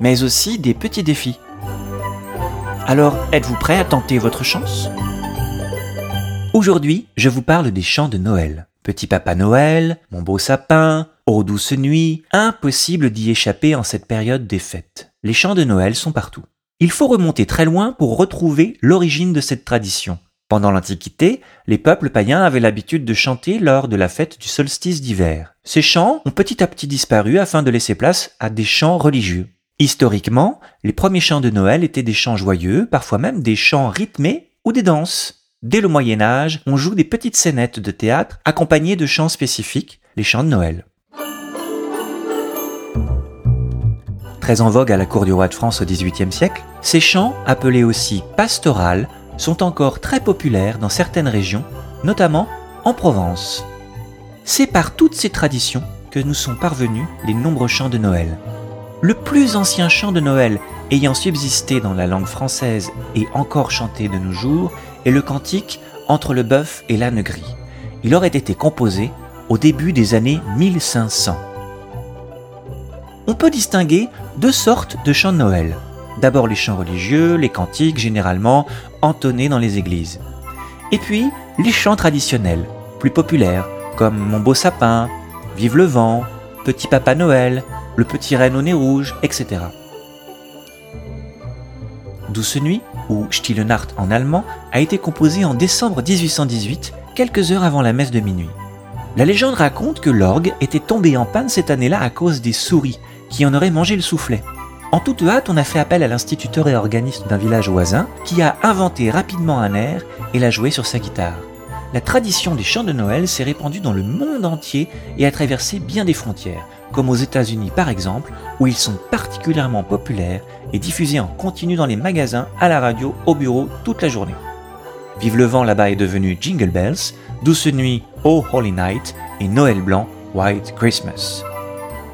mais aussi des petits défis. Alors, êtes-vous prêt à tenter votre chance? Aujourd'hui, je vous parle des chants de Noël. Petit Papa Noël, Mon beau sapin, Ô douce nuit, impossible d'y échapper en cette période des fêtes. Les chants de Noël sont partout. Il faut remonter très loin pour retrouver l'origine de cette tradition. Pendant l'Antiquité, les peuples païens avaient l'habitude de chanter lors de la fête du solstice d'hiver. Ces chants ont petit à petit disparu afin de laisser place à des chants religieux. Historiquement, les premiers chants de Noël étaient des chants joyeux, parfois même des chants rythmés ou des danses. Dès le Moyen Âge, on joue des petites scénettes de théâtre accompagnées de chants spécifiques, les chants de Noël. Très en vogue à la cour du roi de France au XVIIIe siècle, ces chants, appelés aussi pastorales, sont encore très populaires dans certaines régions, notamment en Provence. C'est par toutes ces traditions que nous sont parvenus les nombreux chants de Noël. Le plus ancien chant de Noël ayant subsisté dans la langue française et encore chanté de nos jours est le cantique Entre le bœuf et l'âne gris. Il aurait été composé au début des années 1500. On peut distinguer deux sortes de chants de Noël. D'abord les chants religieux, les cantiques généralement entonnés dans les églises. Et puis les chants traditionnels, plus populaires, comme Mon beau sapin, Vive le vent, Petit Papa Noël, Le petit renne au nez rouge, etc. Douce nuit, ou Stille Nacht en allemand, a été composé en décembre 1818, quelques heures avant la messe de minuit. La légende raconte que l'orgue était tombé en panne cette année-là à cause des souris qui en auraient mangé le soufflet. En toute hâte, on a fait appel à l'instituteur et organiste d'un village voisin qui a inventé rapidement un air et l'a joué sur sa guitare. La tradition des chants de Noël s'est répandue dans le monde entier et a traversé bien des frontières, comme aux États-Unis par exemple, où ils sont particulièrement populaires et diffusés en continu dans les magasins, à la radio, au bureau, toute la journée. Vive le vent là-bas est devenu Jingle Bells, Douce nuit, Oh Holy Night et Noël blanc, White Christmas.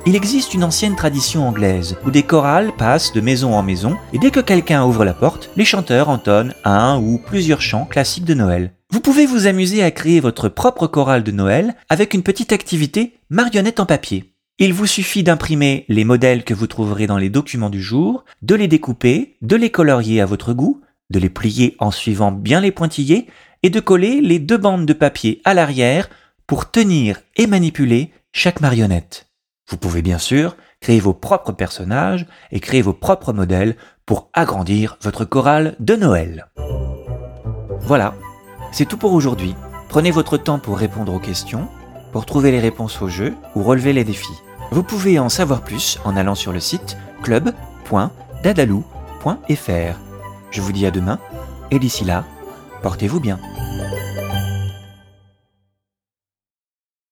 Il existe une ancienne tradition anglaise où des chorales passent de maison en maison et dès que quelqu'un ouvre la porte, les chanteurs entonnent un ou plusieurs chants classiques de Noël. Vous pouvez vous amuser à créer votre propre chorale de Noël avec une petite activité marionnette en papier. Il vous suffit d'imprimer les modèles que vous trouverez dans les documents du jour, de les découper, de les colorier à votre goût, de les plier en suivant bien les pointillés et de coller les deux bandes de papier à l'arrière pour tenir et manipuler chaque marionnette. Vous pouvez bien sûr créer vos propres personnages et créer vos propres modèles pour agrandir votre chorale de Noël. Voilà, c'est tout pour aujourd'hui. Prenez votre temps pour répondre aux questions, pour trouver les réponses au jeu ou relever les défis. Vous pouvez en savoir plus en allant sur le site club.dadalou.fr. Je vous dis à demain et d'ici là, portez-vous bien.